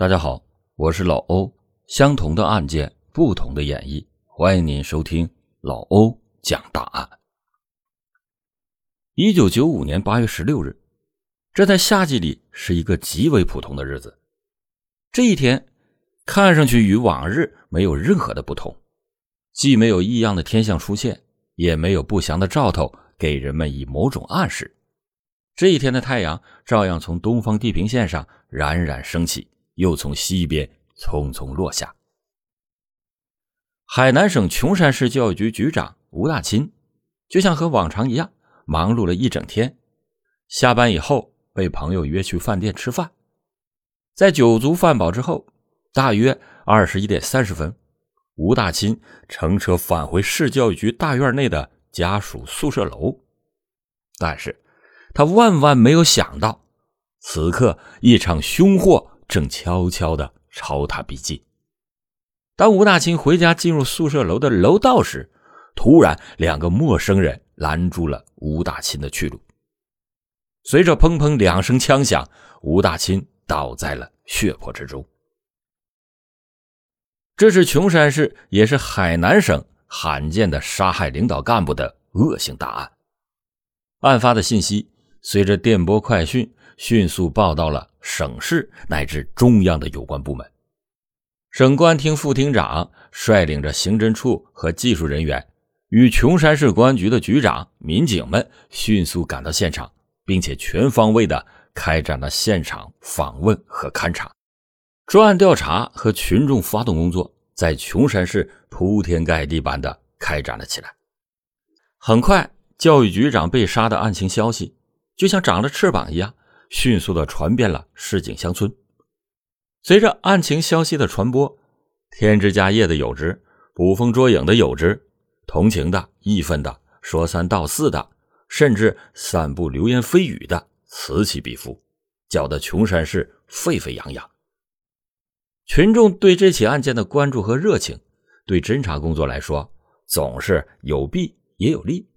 大家好，我是老欧。相同的案件，不同的演绎，欢迎您收听老欧讲大案。一九九五年八月十六日，这在夏季里是一个极为普通的日子。这一天看上去与往日没有任何的不同，既没有异样的天象出现，也没有不祥的兆头给人们以某种暗示。这一天的太阳照样从东方地平线上冉冉升起。又从西边匆匆落下。海南省琼山市教育局局长吴大钦，就像和往常一样，忙碌了一整天。下班以后，被朋友约去饭店吃饭。在酒足饭饱之后，大约二十一点三十分，吴大钦乘车返回市教育局大院内的家属宿舍楼。但是，他万万没有想到，此刻一场凶祸。正悄悄的朝他逼近。当吴大清回家进入宿舍楼的楼道时，突然两个陌生人拦住了吴大清的去路。随着砰砰两声枪响，吴大清倒在了血泊之中。这是琼山市，也是海南省罕见的杀害领导干部的恶性大案。案发的信息随着电波快讯迅速报到了。省市乃至中央的有关部门，省公安厅副厅长率领着刑侦处和技术人员，与琼山市公安局的局长、民警们迅速赶到现场，并且全方位的开展了现场访问和勘查，专案调查和群众发动工作在琼山市铺天盖地般的开展了起来。很快，教育局长被杀的案情消息就像长了翅膀一样。迅速的传遍了市井乡村。随着案情消息的传播，添枝加叶的有之，捕风捉影的有之，同情的、义愤的、说三道四的，甚至散布流言蜚语的，此起彼伏，搅得琼山市沸沸扬扬。群众对这起案件的关注和热情，对侦查工作来说，总是有弊也有利。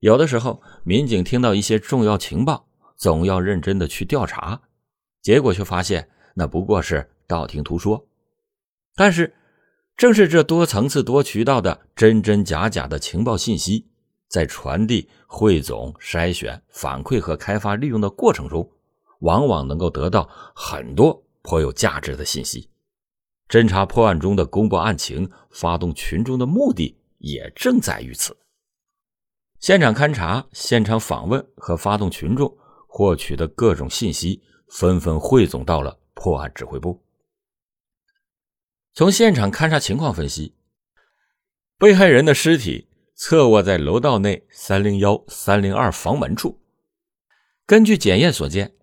有的时候，民警听到一些重要情报。总要认真的去调查，结果却发现那不过是道听途说。但是，正是这多层次、多渠道的真真假假的情报信息，在传递、汇总、筛选、反馈和开发利用的过程中，往往能够得到很多颇有价值的信息。侦查破案中的公布案情、发动群众的目的，也正在于此。现场勘查、现场访问和发动群众。获取的各种信息纷纷汇总到了破案指挥部。从现场勘查情况分析，被害人的尸体侧卧在楼道内三零幺、三零二房门处。根据检验所见，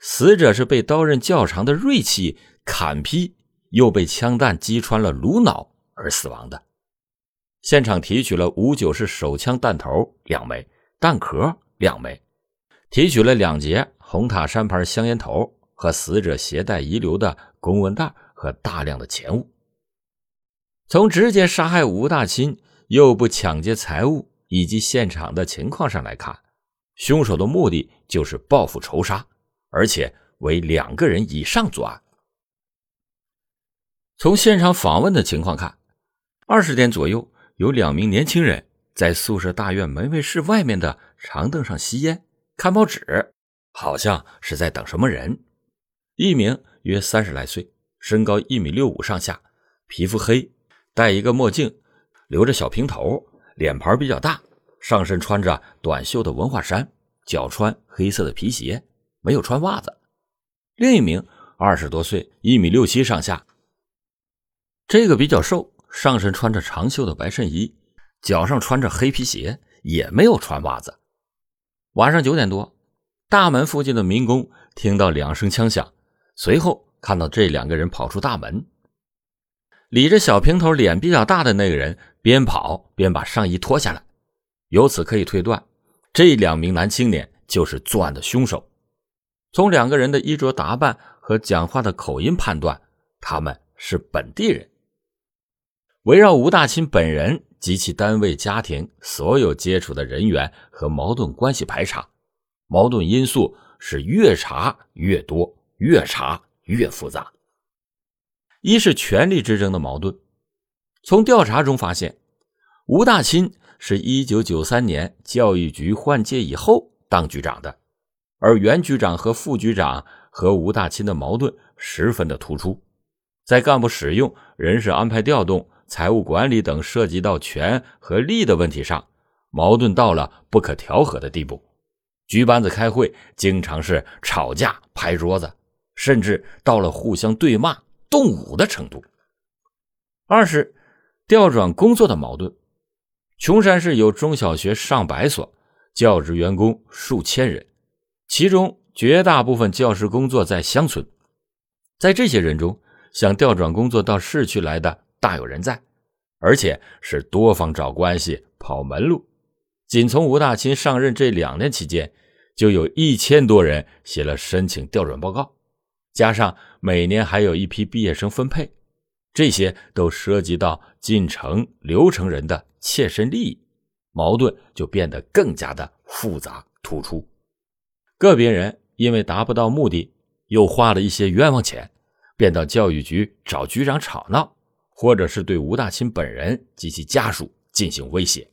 死者是被刀刃较长的锐器砍劈，又被枪弹击穿了颅脑而死亡的。现场提取了五九式手枪弹头两枚，弹壳两枚。提取了两节红塔山牌香烟头和死者携带遗留的公文袋和大量的钱物。从直接杀害吴大钦又不抢劫财物以及现场的情况上来看，凶手的目的就是报复仇杀，而且为两个人以上作案。从现场访问的情况看，二十点左右有两名年轻人在宿舍大院门卫室外面的长凳上吸烟。看报纸，好像是在等什么人。一名约三十来岁，身高一米六五上下，皮肤黑，戴一个墨镜，留着小平头，脸盘比较大，上身穿着短袖的文化衫，脚穿黑色的皮鞋，没有穿袜子。另一名二十多岁，一米六七上下，这个比较瘦，上身穿着长袖的白衬衣，脚上穿着黑皮鞋，也没有穿袜子。晚上九点多，大门附近的民工听到两声枪响，随后看到这两个人跑出大门。理着小平头、脸比较大的那个人边跑边把上衣脱下来，由此可以推断，这两名男青年就是作案的凶手。从两个人的衣着打扮和讲话的口音判断，他们是本地人。围绕吴大清本人。及其单位、家庭所有接触的人员和矛盾关系排查，矛盾因素是越查越多，越查越复杂。一是权力之争的矛盾。从调查中发现，吴大钦是一九九三年教育局换届以后当局长的，而原局长和副局长和吴大钦的矛盾十分的突出，在干部使用、人事安排调动、财务管理等涉及到权和利的问题上，矛盾到了不可调和的地步。局班子开会经常是吵架、拍桌子，甚至到了互相对骂、动武的程度。二是调转工作的矛盾。琼山市有中小学上百所，教职员工数千人，其中绝大部分教师工作在乡村。在这些人中，想调转工作到市区来的大有人在，而且是多方找关系、跑门路。仅从吴大钦上任这两年期间，就有一千多人写了申请调转报告，加上每年还有一批毕业生分配，这些都涉及到进城流程人的。切身利益矛盾就变得更加的复杂突出，个别人因为达不到目的，又花了一些冤枉钱，便到教育局找局长吵闹，或者是对吴大钦本人及其家属进行威胁。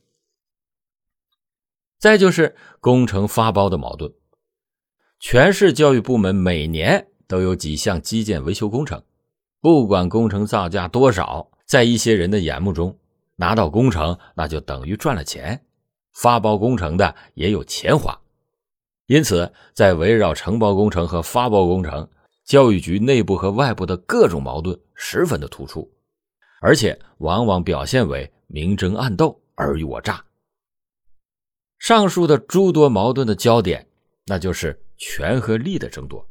再就是工程发包的矛盾，全市教育部门每年都有几项基建维修工程，不管工程造价多少，在一些人的眼目中。拿到工程，那就等于赚了钱；发包工程的也有钱花，因此，在围绕承包工程和发包工程，教育局内部和外部的各种矛盾十分的突出，而且往往表现为明争暗斗、尔虞我诈。上述的诸多矛盾的焦点，那就是权和利的争夺，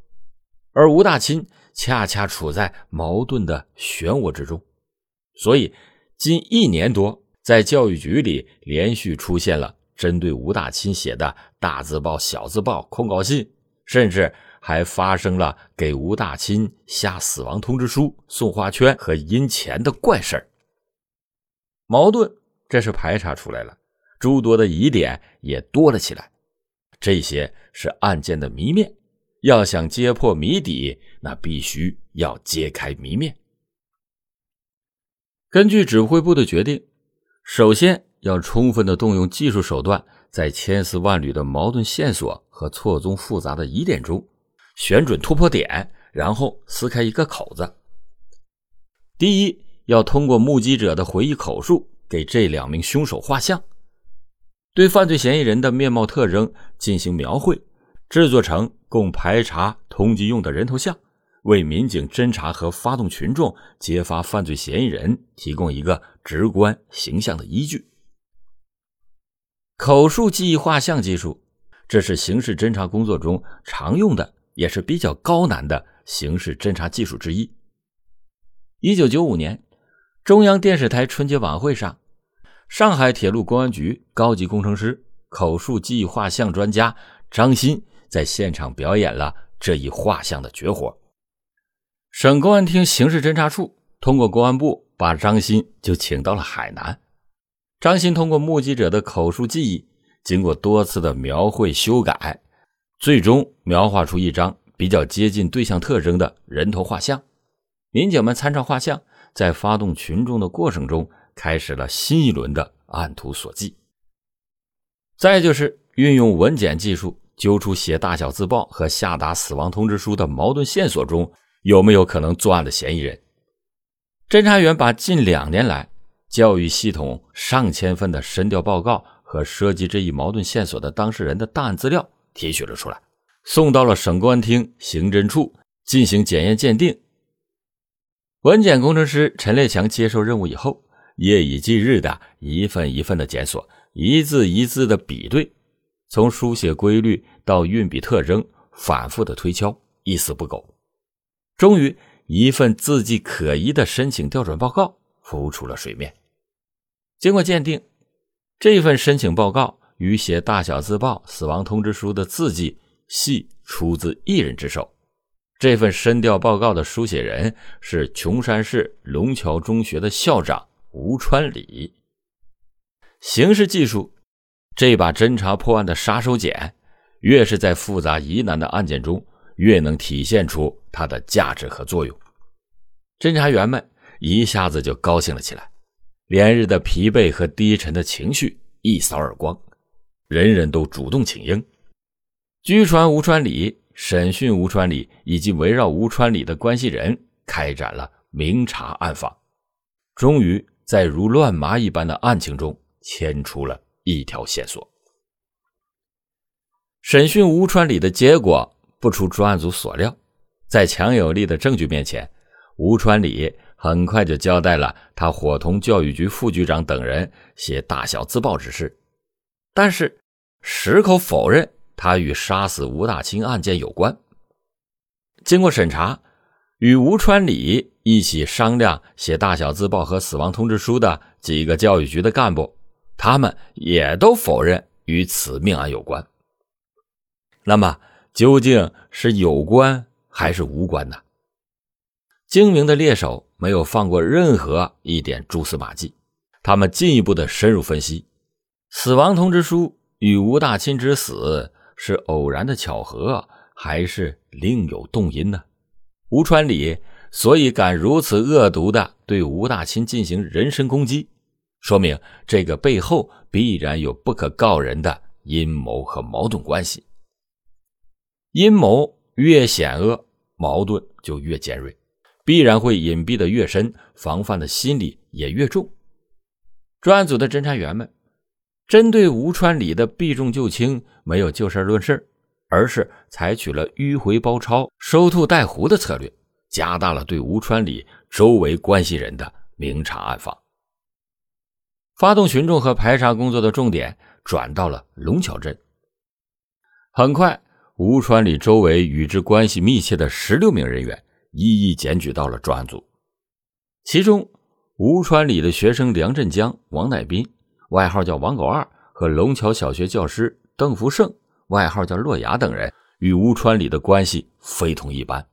而吴大钦恰恰处在矛盾的漩涡之中，所以。近一年多，在教育局里连续出现了针对吴大钦写的大字报、小字报、控告信，甚至还发生了给吴大钦下死亡通知书、送花圈和阴钱的怪事。矛盾这是排查出来了，诸多的疑点也多了起来。这些是案件的谜面，要想揭破谜底，那必须要揭开谜面。根据指挥部的决定，首先要充分的动用技术手段，在千丝万缕的矛盾线索和错综复杂的疑点中，选准突破点，然后撕开一个口子。第一，要通过目击者的回忆口述，给这两名凶手画像，对犯罪嫌疑人的面貌特征进行描绘，制作成供排查通缉用的人头像。为民警侦查和发动群众揭发犯罪嫌疑人提供一个直观形象的依据。口述记忆画像技术，这是刑事侦查工作中常用的，也是比较高难的刑事侦查技术之一。一九九五年，中央电视台春节晚会上，上海铁路公安局高级工程师、口述记忆画像专家张鑫在现场表演了这一画像的绝活。省公安厅刑事侦查处通过公安部把张鑫就请到了海南。张鑫通过目击者的口述记忆，经过多次的描绘修改，最终描画出一张比较接近对象特征的人头画像。民警们参照画像，在发动群众的过程中，开始了新一轮的按图索骥。再就是运用文检技术，揪出写大小自报和下达死亡通知书的矛盾线索中。有没有可能作案的嫌疑人？侦查员把近两年来教育系统上千份的深调报告和涉及这一矛盾线索的当事人的档案资料提取了出来，送到了省公安厅刑侦处进行检验鉴定。文检工程师陈烈强接受任务以后，夜以继日的一份一份的检索，一字一字的比对，从书写规律到运笔特征，反复的推敲，一丝不苟。终于，一份字迹可疑的申请调转报告浮出了水面。经过鉴定，这份申请报告与写大小自报、死亡通知书的字迹系出自一人之手。这份申调报告的书写人是琼山市龙桥中学的校长吴川礼。刑事技术这把侦查破案的杀手锏，越是在复杂疑难的案件中。越能体现出它的价值和作用。侦查员们一下子就高兴了起来，连日的疲惫和低沉的情绪一扫而光，人人都主动请缨，拘传吴川里、审讯吴川里以及围绕吴川里的关系人，开展了明察暗访，终于在如乱麻一般的案情中牵出了一条线索。审讯吴川里的结果不出专案组所料，在强有力的证据面前，吴川里很快就交代了他伙同教育局副局长等人写大小自爆之事，但是矢口否认他与杀死吴大清案件有关。经过审查，与吴川里一起商量写大小自爆和死亡通知书的几个教育局的干部，他们也都否认与此命案有关。那么究竟是有关还是无关呢？精明的猎手没有放过任何一点蛛丝马迹，他们进一步的深入分析，死亡通知书与吴大钦之死是偶然的巧合，还是另有动因呢？吴川礼所以敢如此恶毒的对吴大钦进行人身攻击，说明这个背后必然有不可告人的阴谋和矛盾关系。阴谋越险恶，矛盾就越尖锐，必然会隐蔽的越深，防范的心理也越重。专案组的侦查员们针对吴川里的避重就轻，没有就事论事，而是采取了迂回包抄、收兔带狐的策略，加大了对吴川里周围关系人的明察暗访，发动群众和排查工作的重点转到了龙桥镇。很快。吴川里周围与之关系密切的十六名人员一一检举到了专案组，其中吴川里的学生梁振江、王乃斌（外号叫王狗二）和龙桥小学教师邓福胜（外号叫洛雅）等人与吴川里的关系非同一般，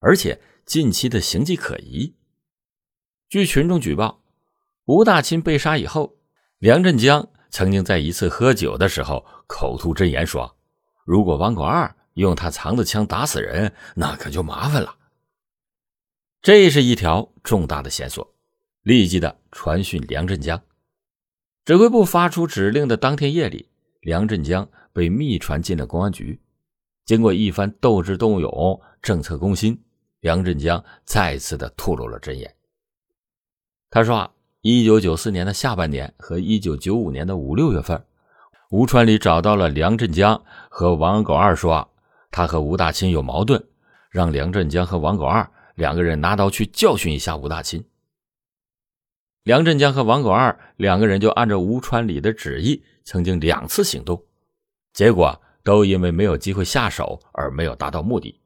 而且近期的形迹可疑。据群众举报，吴大钦被杀以后，梁振江曾经在一次喝酒的时候口吐真言说。如果王狗二用他藏的枪打死人，那可就麻烦了。这是一条重大的线索，立即的传讯梁振江。指挥部发出指令的当天夜里，梁振江被密传进了公安局。经过一番斗智斗勇、政策攻心，梁振江再次的吐露了真言。他说：“啊，一九九四年的下半年和一九九五年的五六月份。”吴川里找到了梁振江和王狗二，说他和吴大清有矛盾，让梁振江和王狗二两个人拿刀去教训一下吴大钦。梁振江和王狗二两个人就按照吴川里的旨意，曾经两次行动，结果都因为没有机会下手而没有达到目的。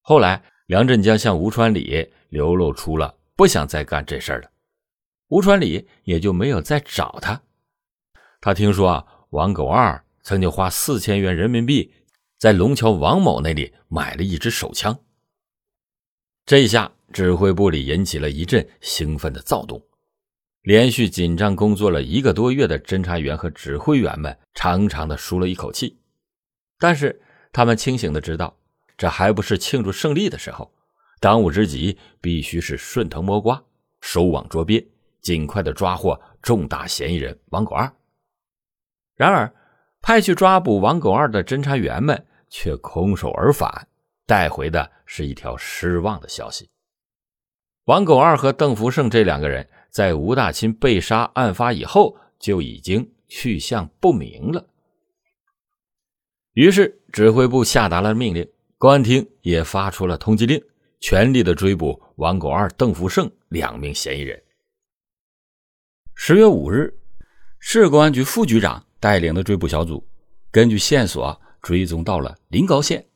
后来，梁振江向吴川里流露出了不想再干这事儿了，吴川里也就没有再找他。他听说啊。王狗二曾经花四千元人民币，在龙桥王某那里买了一支手枪。这下，指挥部里引起了一阵兴奋的躁动。连续紧张工作了一个多月的侦查员和指挥员们长长的舒了一口气。但是，他们清醒的知道，这还不是庆祝胜利的时候。当务之急，必须是顺藤摸瓜，收网捉鳖，尽快的抓获重大嫌疑人王狗二。然而，派去抓捕王狗二的侦查员们却空手而返，带回的是一条失望的消息：王狗二和邓福胜这两个人在吴大钦被杀案发以后就已经去向不明了。于是，指挥部下达了命令，公安厅也发出了通缉令，全力的追捕王狗二、邓福胜两名嫌疑人。十月五日，市公安局副局长。带领的追捕小组根据线索追踪到了临高县，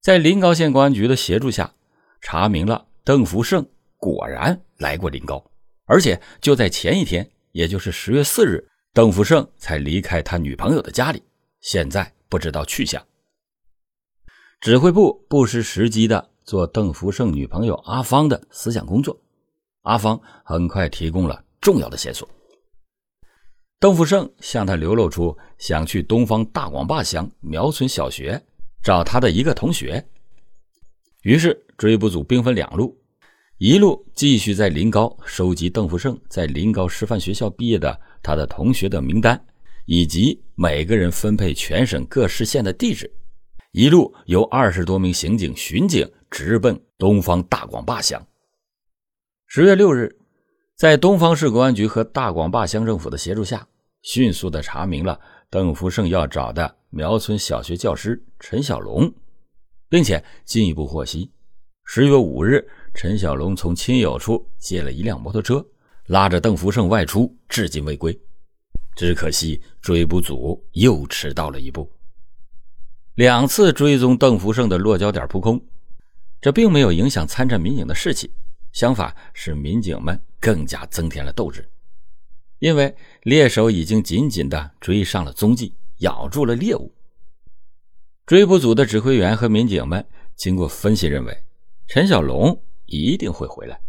在临高县公安局的协助下，查明了邓福胜果然来过临高，而且就在前一天，也就是十月四日，邓福胜才离开他女朋友的家里，现在不知道去向。指挥部不失时机的做邓福胜女朋友阿芳的思想工作，阿芳很快提供了重要的线索。邓福胜向他流露出想去东方大广坝乡苗村小学找他的一个同学。于是追捕组兵分两路，一路继续在临高收集邓福胜在临高师范学校毕业的他的同学的名单，以及每个人分配全省各市县的地址，一路由二十多名刑警、巡警直奔东方大广坝乡。十月六日，在东方市公安局和大广坝乡政府的协助下，迅速的查明了邓福胜要找的苗村小学教师陈小龙，并且进一步获悉，十月五日。陈小龙从亲友处借了一辆摩托车，拉着邓福胜外出，至今未归。只可惜追捕组又迟到了一步。两次追踪邓福胜的落脚点扑空，这并没有影响参战民警的士气，相反使民警们更加增添了斗志。因为猎手已经紧紧地追上了踪迹，咬住了猎物。追捕组的指挥员和民警们经过分析认为，陈小龙。一定会回来。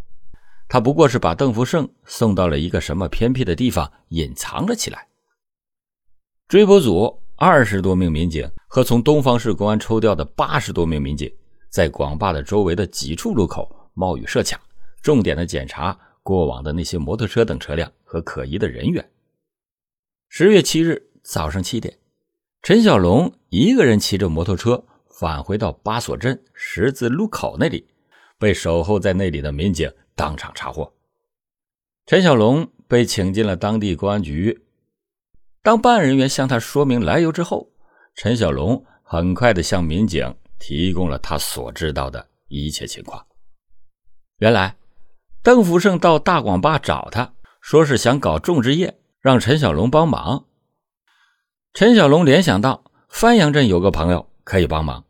他不过是把邓福胜送到了一个什么偏僻的地方隐藏了起来。追捕组二十多名民警和从东方市公安抽调的八十多名民警，在广坝的周围的几处路口冒雨设卡，重点的检查过往的那些摩托车等车辆和可疑的人员。十月七日早上七点，陈小龙一个人骑着摩托车返回到八所镇十字路口那里。被守候在那里的民警当场查获，陈小龙被请进了当地公安局。当办案人员向他说明来由之后，陈小龙很快的向民警提供了他所知道的一切情况。原来，邓福胜到大广坝找他，说是想搞种植业，让陈小龙帮忙。陈小龙联想到番阳镇有个朋友可以帮忙。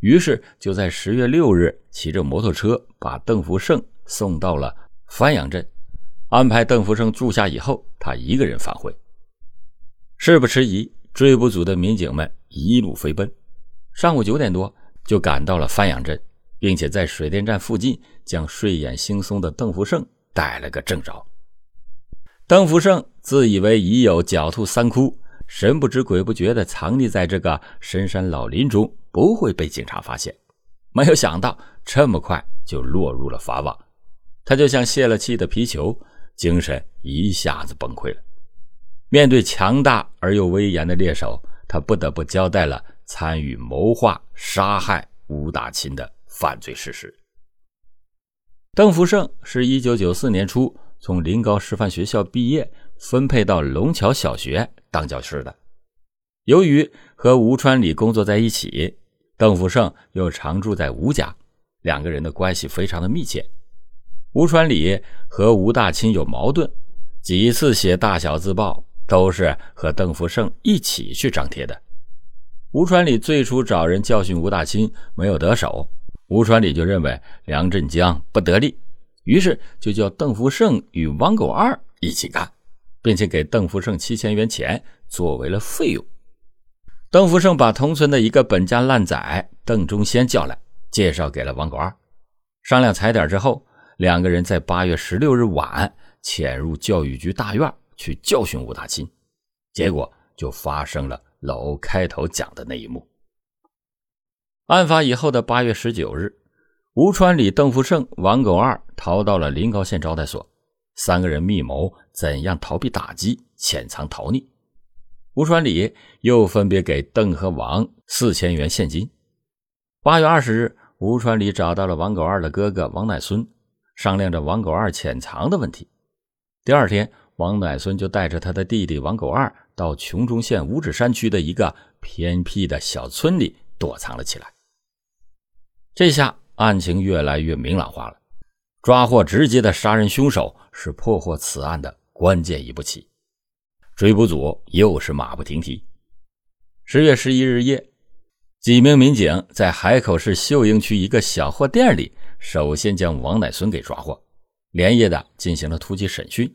于是就在十月六日骑着摩托车把邓福胜送到了番阳镇，安排邓福胜住下以后，他一个人返回。事不迟疑，追捕组的民警们一路飞奔，上午九点多就赶到了番阳镇，并且在水电站附近将睡眼惺忪的邓福胜逮了个正着。邓福胜自以为已有狡兔三窟，神不知鬼不觉地藏匿在这个深山老林中。不会被警察发现，没有想到这么快就落入了法网，他就像泄了气的皮球，精神一下子崩溃了。面对强大而又威严的猎手，他不得不交代了参与谋划杀害吴大钦的犯罪事实。邓福胜是一九九四年初从临高师范学校毕业，分配到龙桥小学当教师的。由于和吴川礼工作在一起。邓福胜又常住在吴家，两个人的关系非常的密切。吴传礼和吴大钦有矛盾，几次写大小自报都是和邓福胜一起去张贴的。吴传礼最初找人教训吴大钦，没有得手，吴传礼就认为梁振江不得力，于是就叫邓福胜与王狗二一起干，并且给邓福胜七千元钱作为了费用。邓福胜把同村的一个本家烂仔邓忠先叫来，介绍给了王狗二，商量踩点之后，两个人在八月十六日晚潜入教育局大院去教训吴大钦，结果就发生了老欧开头讲的那一幕。案发以后的八月十九日，吴川里、邓福胜、王狗二逃到了临高县招待所，三个人密谋怎样逃避打击、潜藏逃匿。吴传礼又分别给邓和王四千元现金。八月二十日，吴传礼找到了王狗二的哥哥王乃孙，商量着王狗二潜藏的问题。第二天，王乃孙就带着他的弟弟王狗二到琼中县五指山区的一个偏僻的小村里躲藏了起来。这下案情越来越明朗化了，抓获直接的杀人凶手是破获此案的关键一步棋。追捕组又是马不停蹄。十月十一日夜，几名民警在海口市秀英区一个小货店里，首先将王乃孙给抓获，连夜的进行了突击审讯。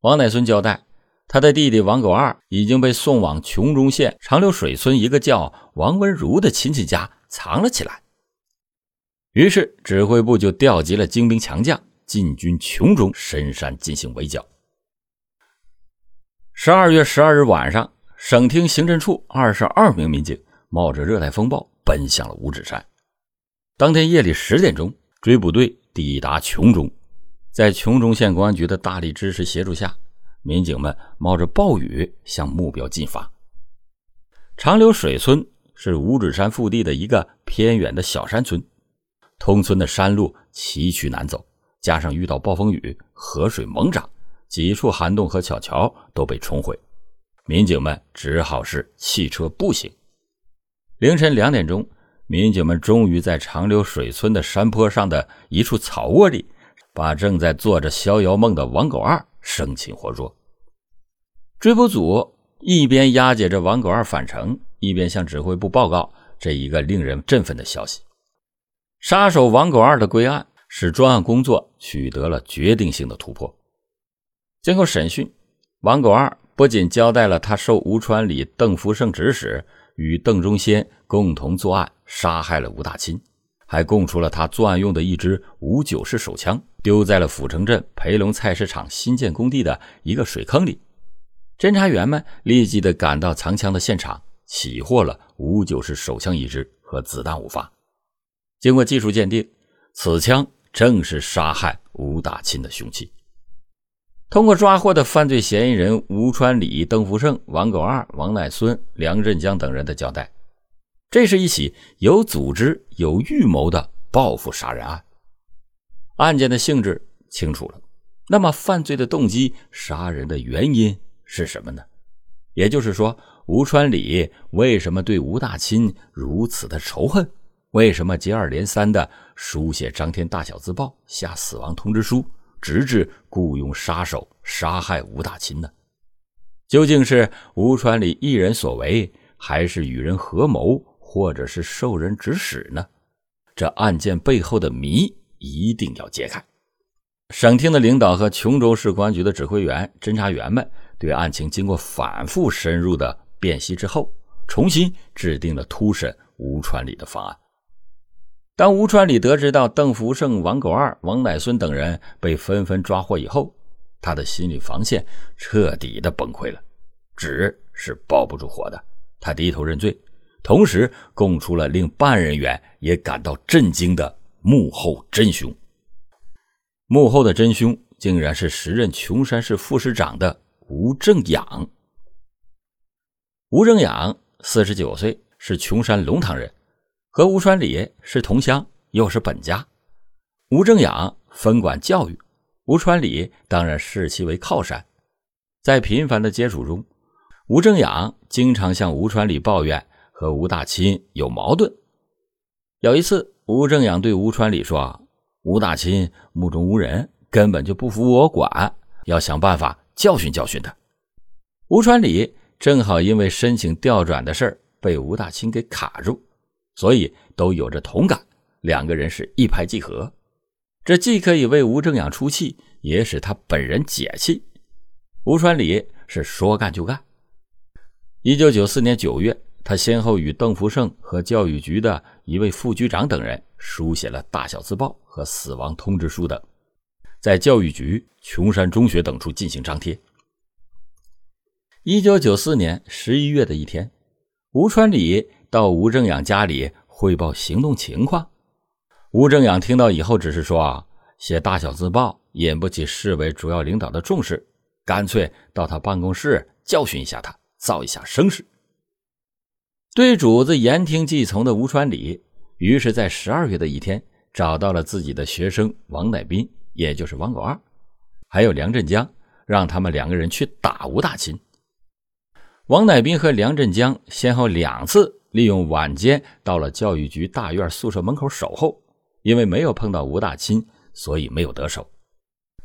王乃孙交代，他的弟弟王狗二已经被送往琼中县长流水村一个叫王文如的亲戚家藏了起来。于是，指挥部就调集了精兵强将，进军琼中深山进行围剿。十二月十二日晚上，省厅刑侦处二十二名民警冒着热带风暴奔向了五指山。当天夜里十点钟，追捕队抵达琼中。在琼中县公安局的大力支持协助下，民警们冒着暴雨向目标进发。长流水村是五指山腹地的一个偏远的小山村，通村的山路崎岖难走，加上遇到暴风雨，河水猛涨，几处涵洞和小桥都被冲毁，民警们只好是弃车步行。凌晨两点钟，民警们终于在长流水村的山坡上的一处草窝里。把正在做着逍遥梦的王狗二生擒活捉。追捕组一边押解着王狗二返程，一边向指挥部报告这一个令人振奋的消息：杀手王狗二的归案，使专案工作取得了决定性的突破。经过审讯，王狗二不仅交代了他受吴川里、邓福胜指使，与邓中先共同作案，杀害了吴大钦。还供出了他作案用的一支五九式手枪，丢在了阜城镇培龙菜市场新建工地的一个水坑里。侦查员们立即的赶到藏枪的现场，起获了五九式手枪一支和子弹五发。经过技术鉴定，此枪正是杀害吴大钦的凶器。通过抓获的犯罪嫌疑人吴川礼、邓福胜、王狗二、王乃孙、梁振江等人的交代。这是一起有组织、有预谋的报复杀人案。案件的性质清楚了，那么犯罪的动机、杀人的原因是什么呢？也就是说，吴川礼为什么对吴大钦如此的仇恨？为什么接二连三的书写张贴大小字报、下死亡通知书，直至雇佣杀手杀害吴大钦呢？究竟是吴川礼一人所为，还是与人合谋？或者是受人指使呢？这案件背后的谜一定要揭开。省厅的领导和琼州市公安局的指挥员、侦查员们对案情经过反复深入的辨析之后，重新制定了突审吴传礼的方案。当吴传礼得知到邓福胜、王狗二、王乃孙等人被纷纷抓获以后，他的心理防线彻底的崩溃了，纸是包不住火的。他低头认罪。同时供出了令办案人员也感到震惊的幕后真凶。幕后的真凶竟然是时任琼山市副市长的吴正养。吴正养四十九岁，是琼山龙塘人，和吴川礼是同乡，又是本家。吴正养分管教育，吴川礼当然视其为靠山。在频繁的接触中，吴正养经常向吴川礼抱怨。和吴大钦有矛盾。有一次，吴正养对吴川礼说：“吴大钦目中无人，根本就不服我管，要想办法教训教训他。”吴川礼正好因为申请调转的事被吴大钦给卡住，所以都有着同感，两个人是一拍即合。这既可以为吴正养出气，也使他本人解气。吴川礼是说干就干。一九九四年九月。他先后与邓福胜和教育局的一位副局长等人书写了大小字报和死亡通知书等，在教育局、琼山中学等处进行张贴。一九九四年十一月的一天，吴川礼到吴正养家里汇报行动情况。吴正养听到以后，只是说：“啊，写大小字报引不起市委主要领导的重视，干脆到他办公室教训一下他，造一下声势。”对主子言听计从的吴传礼，于是，在十二月的一天，找到了自己的学生王乃斌，也就是王狗二，还有梁振江，让他们两个人去打吴大秦。王乃斌和梁振江先后两次利用晚间到了教育局大院宿舍门口守候，因为没有碰到吴大钦，所以没有得手。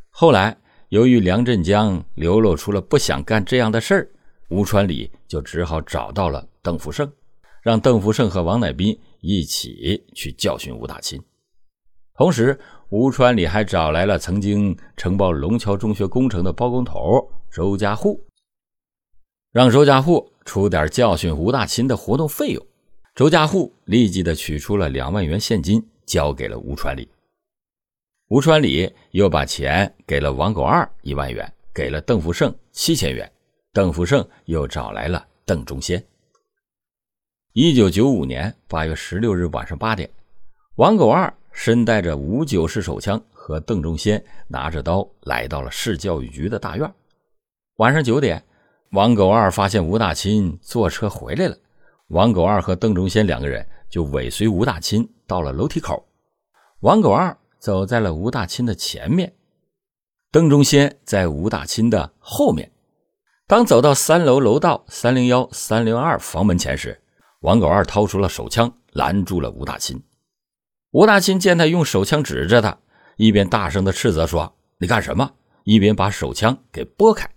后来，由于梁振江流露出了不想干这样的事儿，吴传礼就只好找到了邓福胜。让邓福胜和王乃斌一起去教训吴大钦，同时吴川里还找来了曾经承包龙桥中学工程的包工头周家户，让周家户出点教训吴大钦的活动费用。周家户立即的取出了两万元现金，交给了吴传礼。吴传礼又把钱给了王狗二一万元，给了邓福胜七千元。邓福胜又找来了邓中先。一九九五年八月十六日晚上八点，王狗二身带着五九式手枪，和邓中先拿着刀来到了市教育局的大院。晚上九点，王狗二发现吴大钦坐车回来了，王狗二和邓中先两个人就尾随吴大钦到了楼梯口。王狗二走在了吴大钦的前面，邓中先在吴大钦的后面。当走到三楼楼道三零幺、三零二房门前时，王狗二掏出了手枪，拦住了吴大钦。吴大钦见他用手枪指着他，一边大声的斥责说：“你干什么？”一边把手枪给拨开。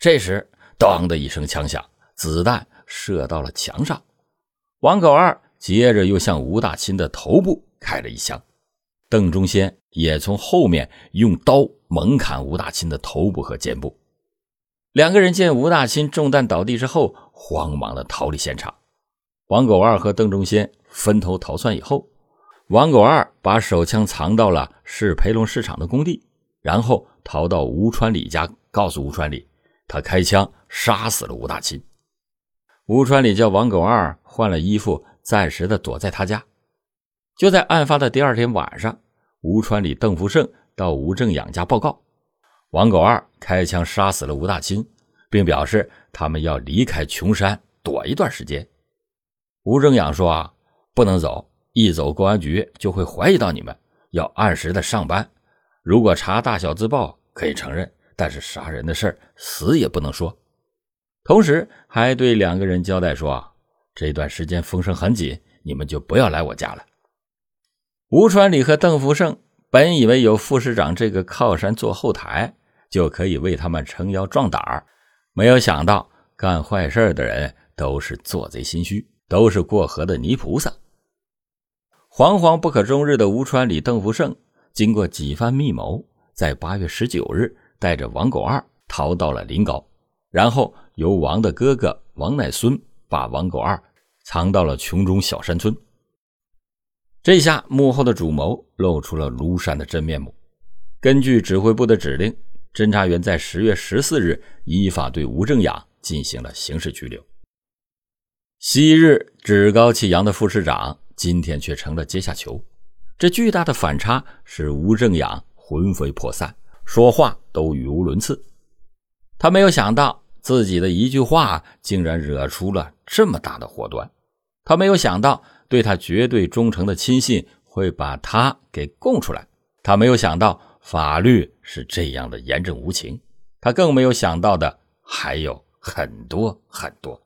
这时，当的一声枪响，子弹射到了墙上。王狗二接着又向吴大钦的头部开了一枪。邓中先也从后面用刀猛砍吴大钦的头部和肩部。两个人见吴大钦中弹倒地之后，慌忙的逃离现场。王狗二和邓中先分头逃窜以后。王狗二把手枪藏到了市培龙市场的工地，然后逃到吴川礼家，告诉吴川礼，他开枪杀死了吴大钦。吴川里叫王狗二换了衣服，暂时的躲在他家。就在案发的第二天晚上，吴川里、邓福胜到吴正养家报告，王狗二开枪杀死了吴大清，并表示他们要离开琼山躲一段时间。吴正养说：“啊，不能走。”一走公安局就会怀疑到你们，要按时的上班。如果查大小自报可以承认，但是杀人的事死也不能说。同时还对两个人交代说：这段时间风声很紧，你们就不要来我家了。吴传礼和邓福胜本以为有副市长这个靠山做后台，就可以为他们撑腰壮胆儿，没有想到干坏事的人都是做贼心虚，都是过河的泥菩萨。惶惶不可终日的吴川里邓福胜，经过几番密谋，在八月十九日带着王狗二逃到了临高，然后由王的哥哥王乃孙把王狗二藏到了琼中小山村。这下幕后的主谋露出了庐山的真面目。根据指挥部的指令，侦查员在十月十四日依法对吴正养进行了刑事拘留。昔日趾高气扬的副市长。今天却成了阶下囚，这巨大的反差使吴正养魂飞魄散，说话都语无伦次。他没有想到自己的一句话竟然惹出了这么大的祸端，他没有想到对他绝对忠诚的亲信会把他给供出来，他没有想到法律是这样的严正无情，他更没有想到的还有很多很多。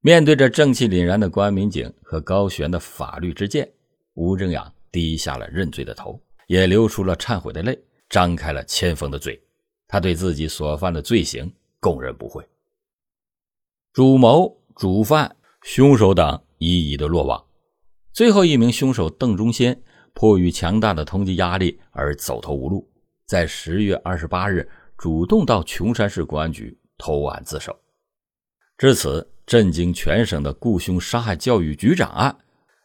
面对着正气凛然的公安民警和高悬的法律之剑，吴正阳低下了认罪的头，也流出了忏悔的泪，张开了千峰的嘴。他对自己所犯的罪行供认不讳。主谋、主犯、凶手等一一的落网，最后一名凶手邓中先迫于强大的通缉压力而走投无路，在十月二十八日主动到琼山市公安局投案自首。至此。震惊全省的雇凶杀害教育局长案，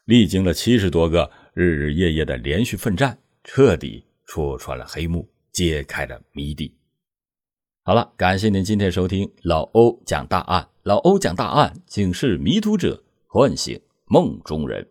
历经了七十多个日日夜夜的连续奋战，彻底戳穿了黑幕，揭开了谜底。好了，感谢您今天收听老欧讲大案。老欧讲大案，警示迷途者，唤醒梦中人。